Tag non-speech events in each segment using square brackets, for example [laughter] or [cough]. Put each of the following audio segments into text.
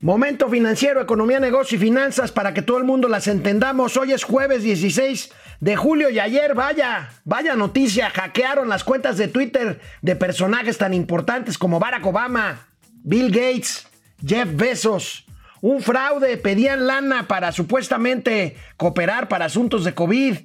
Momento financiero, economía, negocio y finanzas para que todo el mundo las entendamos. Hoy es jueves 16 de julio y ayer, vaya, vaya noticia, hackearon las cuentas de Twitter de personajes tan importantes como Barack Obama, Bill Gates, Jeff Bezos. Un fraude, pedían lana para supuestamente cooperar para asuntos de COVID.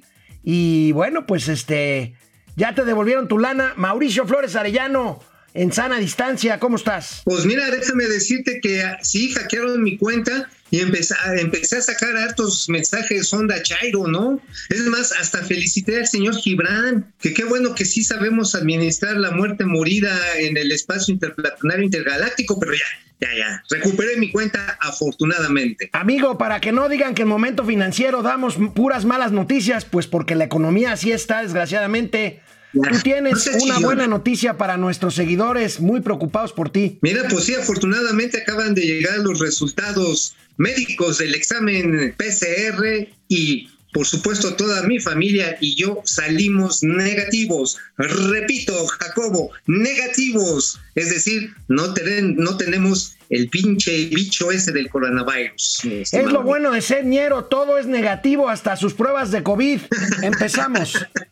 Y bueno, pues este, ya te devolvieron tu lana. Mauricio Flores Arellano, en sana distancia. ¿Cómo estás? Pues mira, déjame decirte que ah, sí hackearon mi cuenta y empecé, empecé a sacar hartos mensajes onda Chairo, ¿no? Es más, hasta felicité al señor Gibran, que qué bueno que sí sabemos administrar la muerte morida en el espacio interplanario intergaláctico, pero ya, ya, ya. Recuperé mi cuenta afortunadamente. Amigo, para que no digan que en momento financiero damos puras malas noticias, pues porque la economía así está, desgraciadamente. Tú tienes una buena noticia para nuestros seguidores muy preocupados por ti. Mira, pues sí, afortunadamente acaban de llegar los resultados médicos del examen PCR y por supuesto toda mi familia y yo salimos negativos. Repito, Jacobo, negativos. Es decir, no, no tenemos el pinche bicho ese del coronavirus. Es lo bueno de ser ñero, todo es negativo, hasta sus pruebas de COVID. Empezamos. [laughs]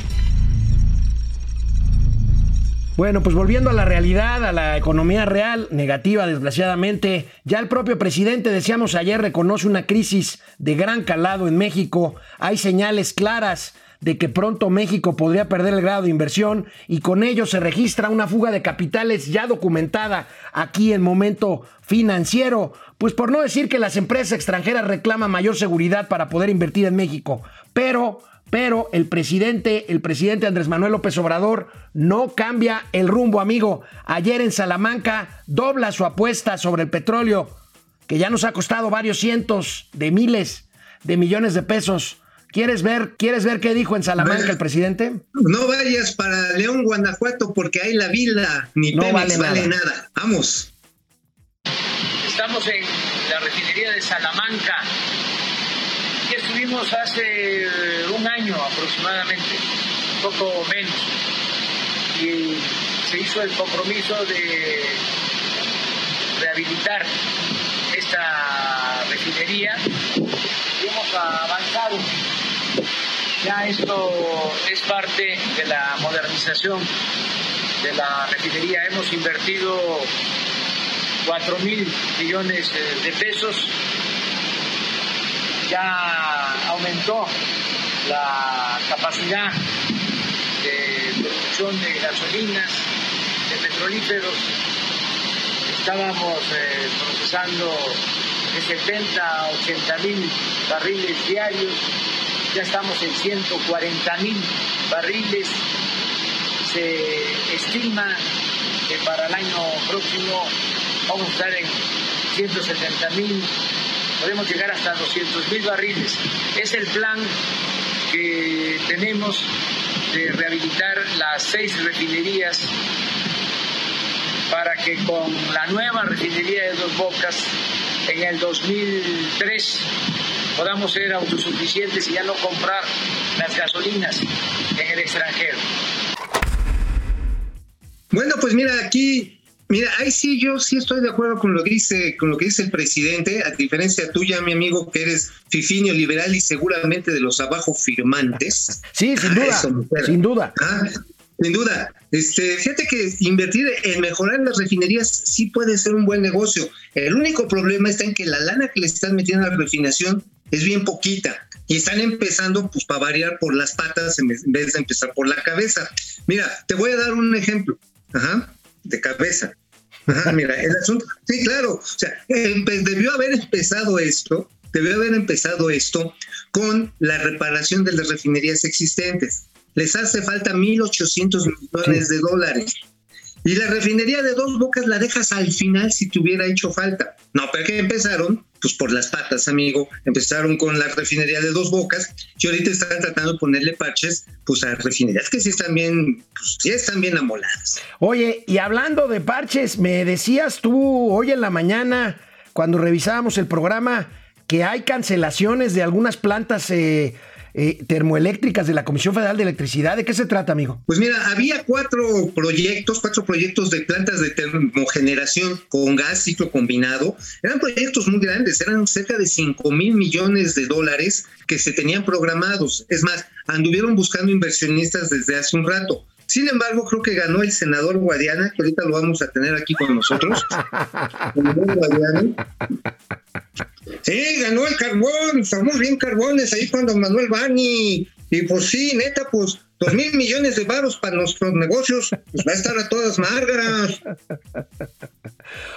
Bueno, pues volviendo a la realidad, a la economía real, negativa desgraciadamente, ya el propio presidente, decíamos ayer, reconoce una crisis de gran calado en México. Hay señales claras de que pronto México podría perder el grado de inversión y con ello se registra una fuga de capitales ya documentada aquí en momento financiero. Pues por no decir que las empresas extranjeras reclaman mayor seguridad para poder invertir en México, pero pero el presidente, el presidente Andrés Manuel López Obrador no cambia el rumbo, amigo. Ayer en Salamanca dobla su apuesta sobre el petróleo, que ya nos ha costado varios cientos de miles de millones de pesos. ¿Quieres ver, ¿Quieres ver qué dijo en Salamanca el presidente? No vayas para León, Guanajuato, porque ahí la vila ni no vale, vale nada. Vamos. Estamos en la refinería de Salamanca hace un año aproximadamente, un poco menos, y se hizo el compromiso de rehabilitar esta refinería y hemos avanzado. Ya esto es parte de la modernización de la refinería. Hemos invertido 4 mil millones de pesos ya la capacidad de producción de gasolinas, de petrolíferos. Estábamos eh, procesando de 70 a 80 mil barriles diarios, ya estamos en 140 mil barriles. Se estima que para el año próximo vamos a estar en 170 mil podemos llegar hasta 200 mil barriles. Es el plan que tenemos de rehabilitar las seis refinerías para que con la nueva refinería de Dos Bocas en el 2003 podamos ser autosuficientes y ya no comprar las gasolinas en el extranjero. Bueno, pues mira, aquí Mira, ahí sí yo sí estoy de acuerdo con lo que dice, con lo que dice el presidente, a diferencia tuya, mi amigo, que eres fifinio liberal y seguramente de los abajo firmantes. Sí, sin duda, sin duda. Ah, sin duda. Este, fíjate que invertir en mejorar las refinerías sí puede ser un buen negocio. El único problema está en que la lana que le están metiendo a la refinación es bien poquita y están empezando, pues, para variar por las patas en vez de empezar por la cabeza. Mira, te voy a dar un ejemplo. Ajá, de cabeza mira, el asunto, sí, claro, o sea, debió haber empezado esto, debió haber empezado esto con la reparación de las refinerías existentes. Les hace falta 1.800 millones de dólares. Y la refinería de dos bocas la dejas al final si te hubiera hecho falta. No, pero que empezaron, pues por las patas, amigo. Empezaron con la refinería de dos bocas y ahorita están tratando de ponerle parches pues a refinerías que sí están bien, pues sí están bien amoladas. Oye, y hablando de parches, me decías tú hoy en la mañana, cuando revisábamos el programa, que hay cancelaciones de algunas plantas eh, eh, termoeléctricas de la Comisión Federal de Electricidad. ¿De qué se trata, amigo? Pues mira, había cuatro proyectos, cuatro proyectos de plantas de termogeneración con gas ciclo combinado. Eran proyectos muy grandes, eran cerca de 5 mil millones de dólares que se tenían programados. Es más, anduvieron buscando inversionistas desde hace un rato. Sin embargo, creo que ganó el senador Guadiana, que ahorita lo vamos a tener aquí con nosotros. [laughs] Sí, ganó el carbón, estamos bien carbones ahí cuando Manuel Bani. Y pues sí, neta, pues dos mil millones de varos para nuestros negocios, pues va a estar a todas margas.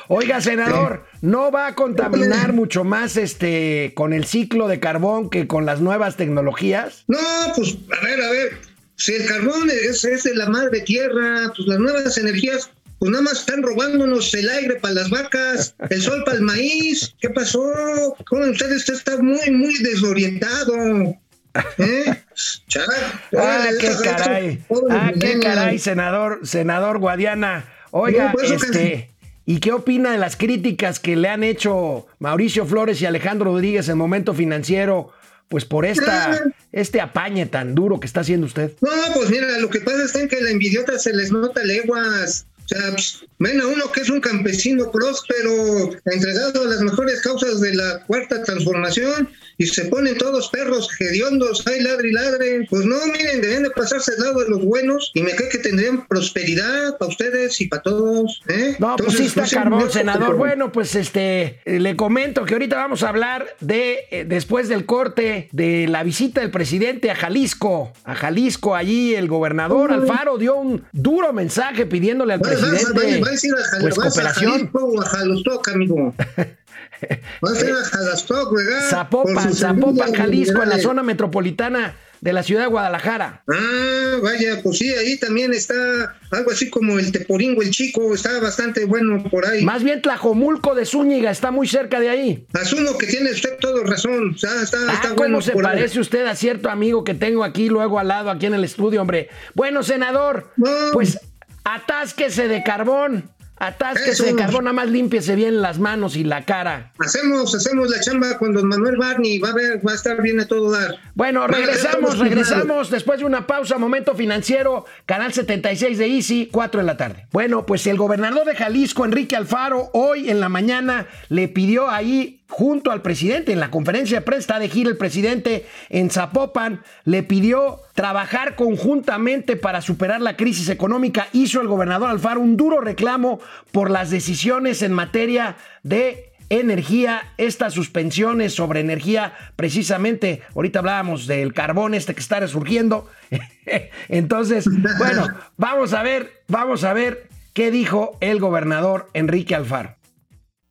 Oiga, senador, ¿no va a contaminar mucho más este con el ciclo de carbón que con las nuevas tecnologías? No, pues a ver, a ver, si el carbón es, es de la madre tierra, pues las nuevas energías pues nada más están robándonos el aire para las vacas, el sol para el maíz. ¿Qué pasó? ¿Cómo usted está muy, muy desorientado? ¿Eh? ah, qué caray. Ah, qué caray, senador, senador Guadiana. Oiga, este, ¿y qué opina de las críticas que le han hecho Mauricio Flores y Alejandro Rodríguez en momento financiero? Pues por esta, este apañe tan duro que está haciendo usted. No, pues mira, lo que pasa es que la envidiota se les nota leguas. O sea, pues, ven a uno que es un campesino próspero, entregado a las mejores causas de la cuarta transformación, y se ponen todos perros hediondos, ay ladre y ladre. Pues no, miren, deben de pasarse al lado de los buenos, y me cree que tendrían prosperidad para ustedes y para todos. ¿eh? No, pues sí está carbón, senador. Bueno, pues este, le comento que ahorita vamos a hablar de, eh, después del corte, de la visita del presidente a Jalisco. A Jalisco, allí el gobernador Alfaro dio un duro mensaje pidiéndole al presidente pues cooperación. a amigo. Va a ser a [laughs] Jalisco, Zapopan, Zapopan, Jalisco, en la zona metropolitana de la ciudad de Guadalajara. Ah, vaya, pues sí, ahí también está algo así como el Teporingo, el Chico, está bastante bueno por ahí. Más bien Tlajomulco de Zúñiga, está muy cerca de ahí. Asumo que tiene usted todo razón, está, está, ah, está ¿cómo bueno se parece usted a cierto amigo que tengo aquí luego al lado, aquí en el estudio, hombre? Bueno, senador, pues atásquese de carbón. Atásquese de carbón, nada más límpiese bien las manos y la cara. Hacemos, hacemos la chamba con don Manuel Barney, va a ver, va a estar bien a todo dar. Bueno, regresamos, regresamos después de una pausa, momento financiero, canal 76 de Easy, 4 de la tarde. Bueno, pues el gobernador de Jalisco, Enrique Alfaro, hoy en la mañana le pidió ahí junto al presidente. En la conferencia de prensa de gira el presidente en Zapopan le pidió trabajar conjuntamente para superar la crisis económica. Hizo el gobernador Alfaro un duro reclamo por las decisiones en materia de energía, estas suspensiones sobre energía, precisamente, ahorita hablábamos del carbón este que está resurgiendo. [laughs] Entonces, bueno, vamos a ver, vamos a ver qué dijo el gobernador Enrique Alfaro.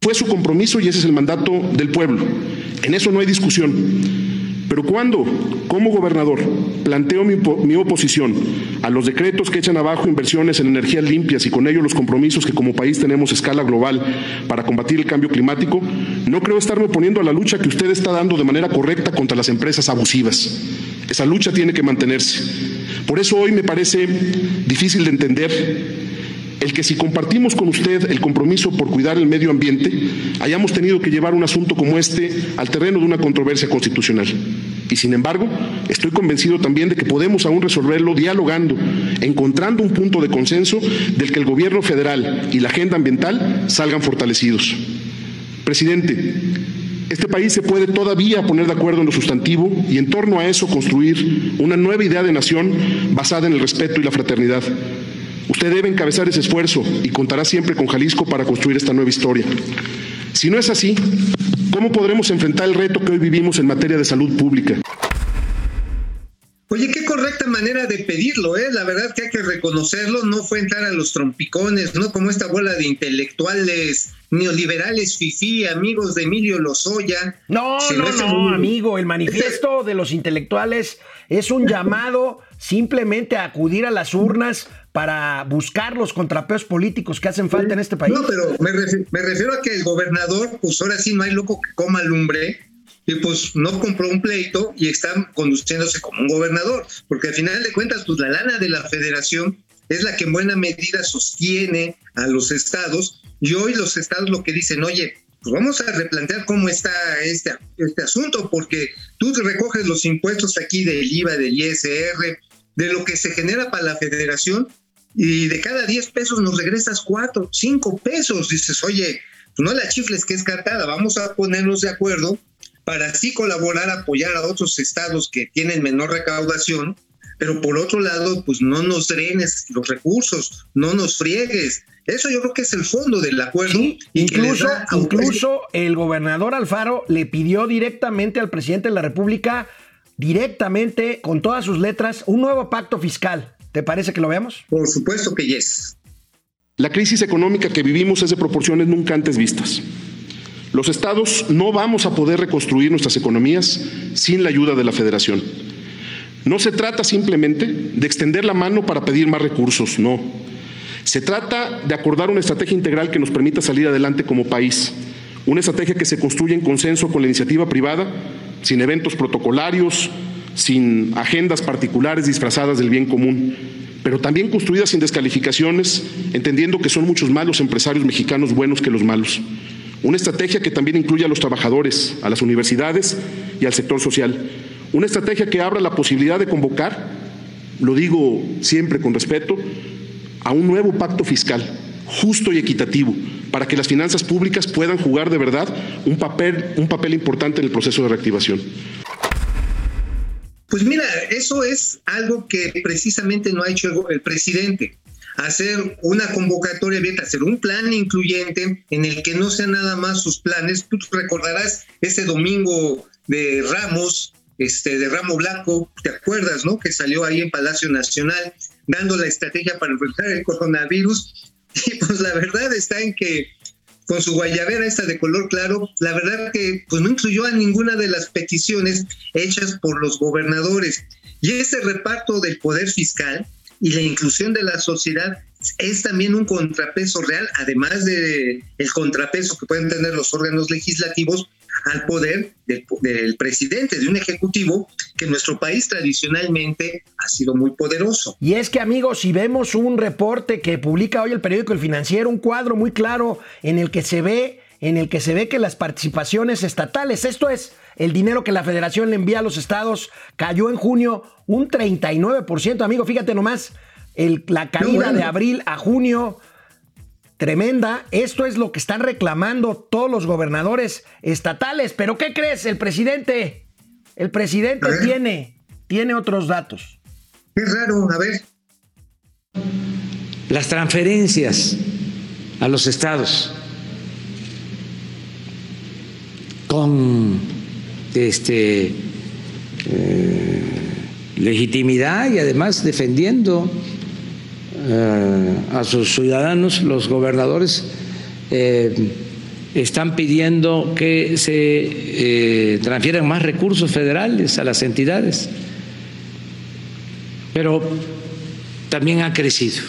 Fue su compromiso y ese es el mandato del pueblo. En eso no hay discusión. Pero cuando, como gobernador, planteo mi, oposición a los decretos que echan abajo inversiones en energías limpias y con ello los compromisos que como país tenemos a escala global para combatir el cambio climático, no creo estarme oponiendo a la lucha que usted está dando de manera correcta contra las empresas abusivas. Esa lucha tiene que mantenerse. Por eso hoy me parece difícil de entender el que si compartimos con usted el compromiso por cuidar el medio ambiente, hayamos tenido que llevar un asunto como este al terreno de una controversia constitucional. Y sin embargo, estoy convencido también de que podemos aún resolverlo dialogando, encontrando un punto de consenso del que el gobierno federal y la agenda ambiental salgan fortalecidos. Presidente, este país se puede todavía poner de acuerdo en lo sustantivo y en torno a eso construir una nueva idea de nación basada en el respeto y la fraternidad. Usted debe encabezar ese esfuerzo y contará siempre con Jalisco para construir esta nueva historia. Si no es así, ¿cómo podremos enfrentar el reto que hoy vivimos en materia de salud pública? Oye, qué correcta manera de pedirlo, ¿eh? La verdad que hay que reconocerlo, no fue entrar a los trompicones, ¿no? Como esta bola de intelectuales neoliberales fifí, amigos de Emilio Lozoya. No, no, no, amigo, el manifiesto [laughs] de los intelectuales es un llamado simplemente a acudir a las urnas para buscar los contrapeos políticos que hacen falta en este país. No, pero me refiero, me refiero a que el gobernador, pues ahora sí no hay loco que coma lumbre, y pues no compró un pleito y está conduciéndose como un gobernador, porque al final de cuentas, pues la lana de la federación es la que en buena medida sostiene a los estados y hoy los estados lo que dicen, oye, pues vamos a replantear cómo está este, este asunto, porque tú recoges los impuestos aquí del IVA, del ISR, de lo que se genera para la federación y de cada 10 pesos nos regresas 4, 5 pesos. Dices, oye, pues no la chifles que es cartada, vamos a ponernos de acuerdo para así colaborar, apoyar a otros estados que tienen menor recaudación, pero por otro lado, pues no nos drenes los recursos, no nos friegues. Eso yo creo que es el fondo del acuerdo. incluso, incluso el gobernador Alfaro le pidió directamente al presidente de la República, directamente, con todas sus letras, un nuevo pacto fiscal. ¿Te parece que lo veamos? Por supuesto que yes. La crisis económica que vivimos es de proporciones nunca antes vistas. Los estados no vamos a poder reconstruir nuestras economías sin la ayuda de la federación. No se trata simplemente de extender la mano para pedir más recursos, no. Se trata de acordar una estrategia integral que nos permita salir adelante como país, una estrategia que se construya en consenso con la iniciativa privada, sin eventos protocolarios, sin agendas particulares disfrazadas del bien común, pero también construida sin descalificaciones, entendiendo que son muchos más los empresarios mexicanos buenos que los malos. Una estrategia que también incluya a los trabajadores, a las universidades y al sector social. Una estrategia que abra la posibilidad de convocar, lo digo siempre con respeto, a un nuevo pacto fiscal justo y equitativo para que las finanzas públicas puedan jugar de verdad un papel, un papel importante en el proceso de reactivación. Pues mira, eso es algo que precisamente no ha hecho el presidente hacer una convocatoria abierta, hacer un plan incluyente en el que no sean nada más sus planes. Tú recordarás ese domingo de Ramos, este, de Ramo Blanco, ¿te acuerdas, no? Que salió ahí en Palacio Nacional dando la estrategia para enfrentar el coronavirus. [laughs] Y pues la verdad está en que con su guayabera esta de color claro, la verdad que pues no incluyó a ninguna de las peticiones hechas por los gobernadores. Y ese reparto del poder fiscal, y la inclusión de la sociedad es también un contrapeso real, además de el contrapeso que pueden tener los órganos legislativos al poder del, presidente, de un ejecutivo que en nuestro país tradicionalmente ha sido muy poderoso. Y es que amigos, si vemos un reporte que publica hoy el periódico El Financiero, un cuadro muy claro en el que se ve, en el que se ve que las participaciones estatales, esto es el dinero que la federación le envía a los estados cayó en junio un 39%. Amigo, fíjate nomás, el, la caída de abril a junio, tremenda. Esto es lo que están reclamando todos los gobernadores estatales. Pero ¿qué crees? El presidente, el presidente tiene, tiene otros datos. Qué raro, a ver. Las transferencias a los estados con este, eh, legitimidad y además defendiendo eh, a sus ciudadanos, los gobernadores eh, están pidiendo que se transfieran más recursos federales a las entidades, pero también ha crecido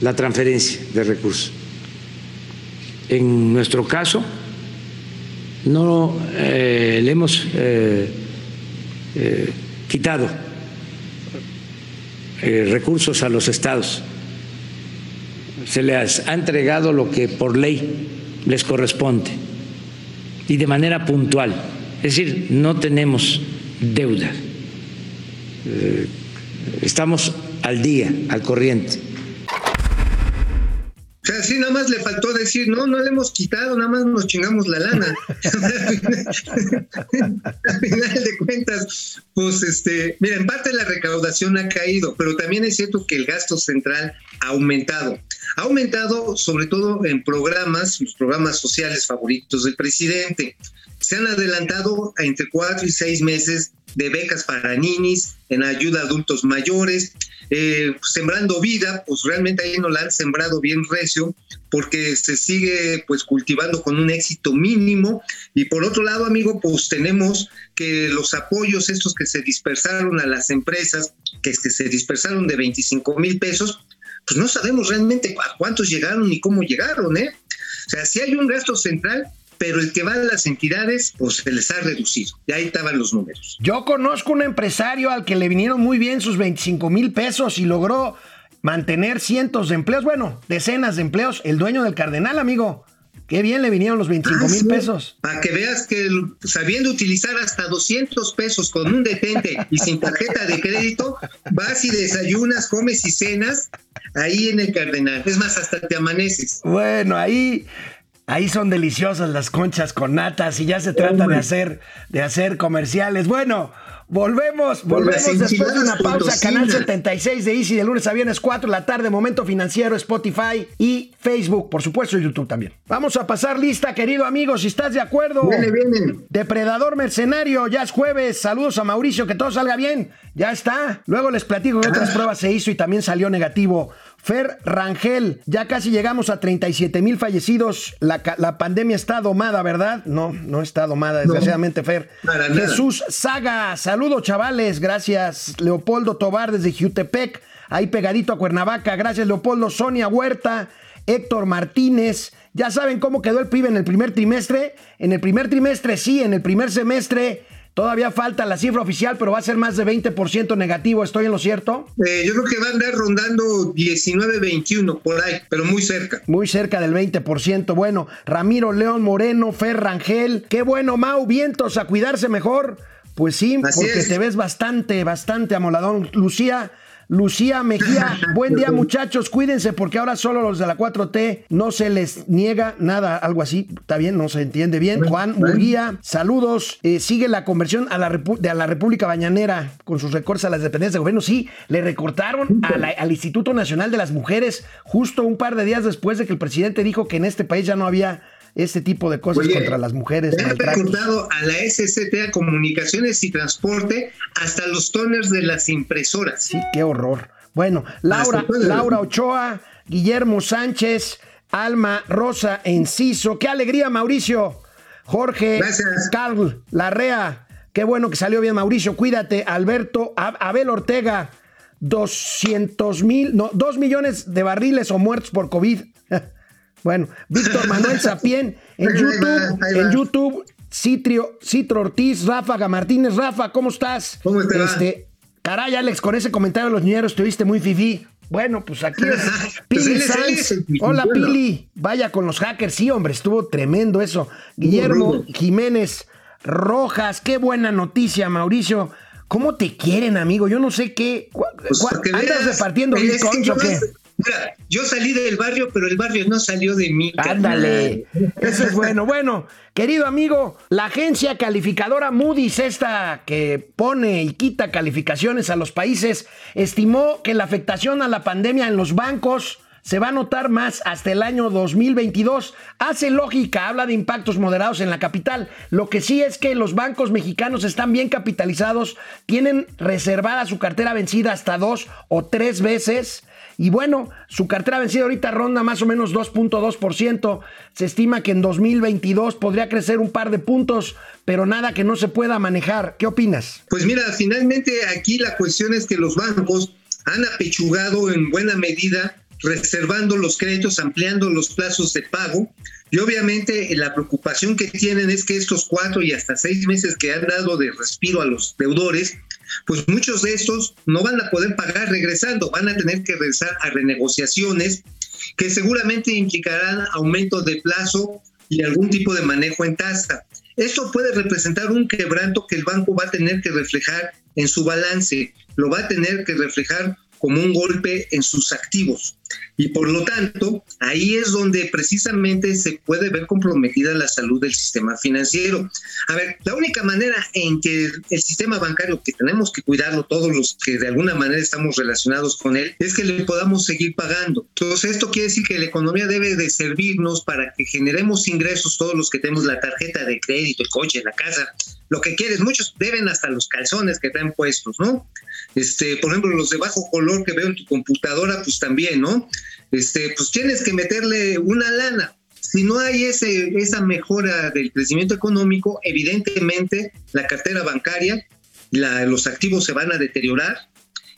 la transferencia de recursos. En nuestro caso, no eh, le hemos eh, eh, recursos a los estados. Se les ha entregado lo que por ley les corresponde y de manera puntual. Es decir, no tenemos deuda. Estamos al día, al corriente sea, sí, nada más le faltó decir, no, no le hemos quitado, nada más nos chingamos la lana. [laughs] Al final de cuentas, pues este, mira, en parte la recaudación ha caído, pero también es cierto que el gasto central ha aumentado. Ha aumentado sobre todo en programas, los programas sociales favoritos del presidente. Se han adelantado entre cuatro y seis meses de becas para ninis, en ayuda a adultos mayores, eh, sembrando vida, pues realmente ahí no la han sembrado bien recio, porque se sigue pues cultivando con un éxito mínimo. Y por otro lado, amigo, pues tenemos que los apoyos estos que se dispersaron a las empresas, que, que se dispersaron de 25 mil pesos, pues no sabemos realmente a cuántos llegaron ni cómo llegaron, ¿eh? O sea, si hay un gasto central, pero el que va a las entidades, pues se les ha reducido. Y ahí estaban los números. Yo conozco un empresario al que le vinieron muy bien sus 25 mil pesos y logró mantener cientos de empleos, bueno, decenas de empleos. El dueño del Cardenal, amigo. Qué bien le vinieron los 25 mil pesos. Para que veas que sabiendo utilizar hasta 200 pesos con un detente y sin tarjeta de crédito, vas y desayunas, comes y cenas ahí en el Cardenal. Es más, hasta te amaneces. Bueno, ahí Ahí son deliciosas las conchas con natas y ya se trata de hacer, de hacer comerciales. Bueno, volvemos, volvemos después de una pausa. Canal 76 de Easy de lunes a viernes 4 de la tarde, Momento Financiero, Spotify y Facebook, por supuesto YouTube también. Vamos a pasar lista, querido amigo, si estás de acuerdo. Viene, viene. Depredador Mercenario, ya es jueves. Saludos a Mauricio, que todo salga bien. Ya está. Luego les platico que otras pruebas se hizo y también salió negativo. Fer Rangel, ya casi llegamos a 37 mil fallecidos. La, la, pandemia está domada, ¿verdad? No, no está domada, desgraciadamente, Fer. Jesús Saga, saludos, chavales. Gracias, Leopoldo Tobar desde Jutepec, ahí pegadito a Cuernavaca. Gracias, Leopoldo. Sonia Huerta, Héctor Martínez. Ya saben cómo quedó el pibe en el primer trimestre. En el primer trimestre, sí, en el primer semestre. Todavía falta la cifra oficial, pero va a ser más de 20% negativo. ¿Estoy en lo cierto? Eh, yo creo que va a andar rondando 19-21 por ahí, pero muy cerca. Muy cerca del 20%. Bueno, Ramiro León Moreno, Fer Rangel. Qué bueno, Mau. Vientos a cuidarse mejor. Pues sí, porque te ves bastante, bastante amoladón. Lucía, Lucía Mejía, [laughs] buen día muchachos, cuídense porque ahora solo los de la 4T no se les niega nada, algo así, está bien, no se entiende bien. Juan Murguía, saludos, eh, sigue la conversión a la, de la República Bañanera con sus recortes a las dependencias de gobierno, sí, le recortaron al Instituto Nacional de las Mujeres justo un par de días después de que el presidente dijo que en este país ya no había este tipo de cosas contra las mujeres. Han recortado a la SCT, a Comunicaciones y Transporte, hasta los toners de las impresoras. Sí, qué horror. Bueno, Laura, Laura Ochoa, Guillermo Sánchez, Alma Rosa Enciso. ¡Qué alegría, Mauricio! Jorge, Gracias. Carl, Larrea. Qué bueno que salió bien, Mauricio. Cuídate. Alberto, Abel Ortega. 200 mil, no, 2 millones de barriles o muertos por COVID. Bueno, Víctor Manuel [laughs] Sapien en YouTube, en YouTube, Citrio, Citro Ortiz, Ráfaga Martínez, Rafa, ¿cómo estás? ¿Cómo estás? Este, caray, Alex, con ese comentario de los niñeros te viste muy fifí. Bueno, pues aquí es [laughs] Pili Pues él es- él Sanz. es el Hola, bueno. Pili. Vaya con los hackers. Sí, hombre, estuvo tremendo eso. Guillermo. Jiménez Rojas, qué buena noticia, Mauricio. ¿Cómo te quieren, amigo? Yo no sé qué. ¿Cu- Pues, ¿Andas repartiendo bitcoins o qué? Mira, yo salí del barrio, pero el barrio no salió de mí. Ándale, eso es bueno. Bueno, querido amigo, la agencia calificadora Moody's, esta que pone y quita calificaciones a los países, estimó que la afectación a la pandemia en los bancos se va a notar más hasta el año 2022. Hace lógica, habla de impactos moderados en la capital. Lo que sí es que los bancos mexicanos están bien capitalizados, tienen reservada su cartera vencida hasta dos o tres veces. Y bueno, su cartera vencida ahorita ronda más o menos 2.2%. Se estima que en 2022 podría crecer un par de puntos, pero nada que no se pueda manejar. ¿Qué opinas? Pues mira, finalmente aquí la cuestión es que los bancos han apechugado en buena medida, reservando los créditos, ampliando los plazos de pago. Y obviamente eh, la preocupación que tienen es que estos cuatro y hasta seis meses que han dado de respiro a los deudores, pues muchos de estos no van a poder pagar regresando, van a tener que regresar a renegociaciones que seguramente implicarán aumento de plazo y algún tipo de manejo en tasa. Esto puede representar un quebranto que el banco va a tener que reflejar en su balance, lo va a tener que reflejar como un golpe en sus activos. Y por lo tanto, ahí es donde precisamente se puede ver comprometida la salud del sistema financiero. A ver, la única manera en que el sistema bancario, que tenemos que cuidarlo todos los que de alguna manera estamos relacionados con él, es que le podamos seguir pagando. Entonces, esto quiere decir que la economía debe de servirnos para que generemos ingresos todos los que tenemos la tarjeta de crédito, el coche, la casa, lo que quieres. Muchos deben hasta los calzones que traen puestos, ¿no? Este, por ejemplo, los de bajo color que veo en tu computadora, pues también, ¿no? Este, pues tienes que meterle una lana. Si no hay ese, esa mejora del crecimiento económico, evidentemente la cartera bancaria, la, los activos se van a deteriorar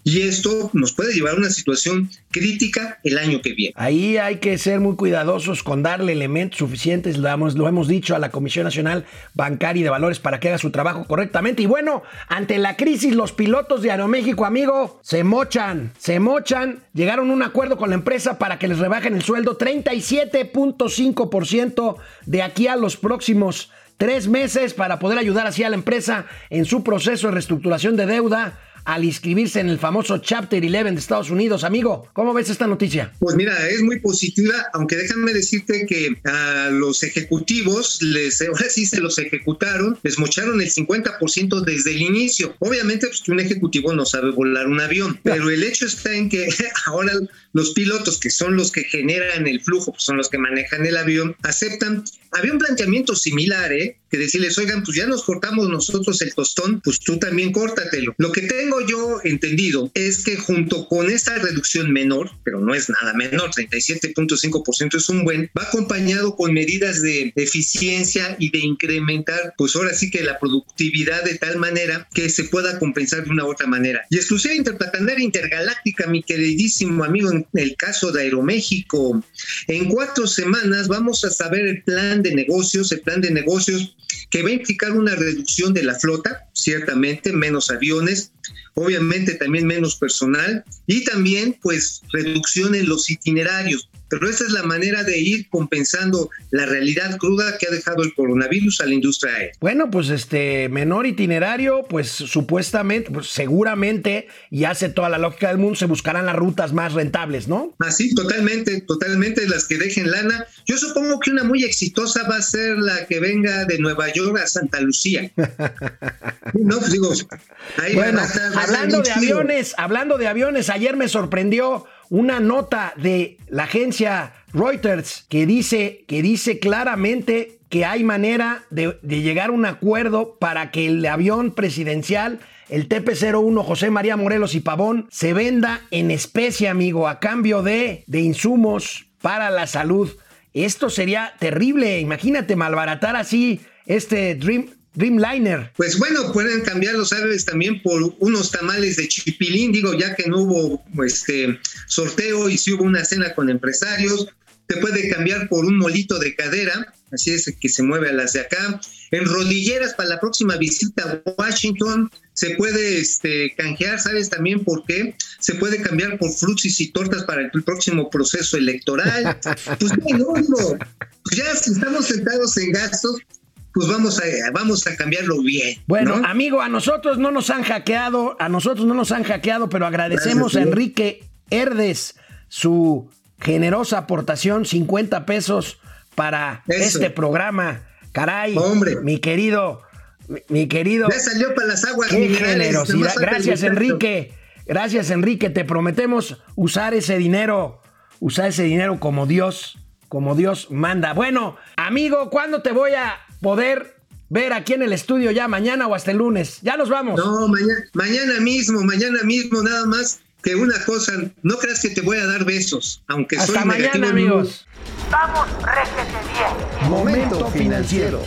y esto nos puede llevar a una situación crítica el año que viene. Ahí hay que ser muy cuidadosos con darle elementos suficientes, lo hemos, lo hemos dicho a la Comisión Nacional Bancaria y de Valores para que haga su trabajo correctamente. Y bueno, ante la crisis, los pilotos de Aeroméxico, amigo, se mochan, se mochan, llegaron a un acuerdo con la empresa para que les rebajen el sueldo 37.5% de aquí a los próximos tres meses para poder ayudar así a la empresa en su proceso de reestructuración de deuda al inscribirse en el famoso Chapter 11 de Estados Unidos. Amigo, ¿cómo ves esta noticia? Pues mira, es muy positiva, aunque déjame decirte que a los ejecutivos, les, ahora sí se los ejecutaron, les mocharon el 50% desde el inicio. Obviamente, pues que un ejecutivo no sabe volar un avión, pero el hecho está en que [laughs] ahora los pilotos, que son los que generan el flujo, pues son los que manejan el avión, aceptan. Había un planteamiento similar, ¿eh? Que decirles, oigan, pues ya nos cortamos nosotros el tostón, pues tú también córtatelo. Lo que tengo yo entendido es que junto con esta reducción menor, pero no es nada menor, 37.5% es un buen, va acompañado con medidas de eficiencia y de incrementar, pues ahora sí que la productividad de tal manera que se pueda compensar de una u otra manera. Y exclusiva interplanetaria intergaláctica, mi queridísimo amigo, en el caso de Aeroméxico, en cuatro semanas vamos a saber el plan de negocios, el plan de negocios que va a implicar una reducción de la flota, ciertamente, menos aviones, obviamente también menos personal y también pues reducción en los itinerarios. Pero esa es la manera de ir compensando la realidad cruda que ha dejado el coronavirus a la industria aérea. Bueno, pues este menor itinerario, pues supuestamente, pues seguramente, y hace toda la lógica del mundo, se buscarán las rutas más rentables, ¿no? Así, totalmente, totalmente las que dejen lana. Yo supongo que una muy exitosa va a ser la que venga de Nueva York a Santa Lucía. [laughs] no, pues digo, ahí bueno, va a estar, va a hablando de aviones, hablando de aviones, ayer me sorprendió una nota de la agencia Reuters que dice, que dice claramente que hay manera de, llegar a un acuerdo para que el avión presidencial, el TP-01 José María Morelos y Pavón, se venda en especie, amigo, a cambio de, de insumos para la salud. Esto sería terrible. Imagínate malbaratar así este Dream, Dreamliner. Pues bueno, pueden cambiar los árboles también por unos tamales de chipilín, digo, ya que no hubo este sorteo y sí hubo una cena con empresarios. Se puede cambiar por un molito de cadera, así es que se mueve a las de acá. En rodilleras para la próxima visita a Washington se puede este, canjear, ¿sabes también por qué? Se puede cambiar por fruxis y tortas para el próximo proceso electoral. [laughs] pues no, no, ya si estamos sentados en gastos, pues vamos a, vamos a cambiarlo bien. Bueno, ¿no? amigo, a nosotros no nos han hackeado, a nosotros no nos han hackeado, pero agradecemos Gracias, a Enrique Herdes su generosa aportación, 50 pesos para Eso. este programa. Caray, hombre, mi querido, mi, mi querido. Ya salió para las aguas qué generosidad. Gracias, Enrique. Gracias, Enrique. Te prometemos usar ese dinero, usar ese dinero como Dios, como Dios manda. Bueno, amigo, ¿cuándo te voy a poder ver aquí en el estudio ya mañana o hasta el lunes. Ya nos vamos. No, mañana, mañana mismo, mañana mismo, nada más que una cosa, no creas que te voy a dar besos, aunque hasta soy mañana, amigos. Vamos, réjete bien. Momento financiero.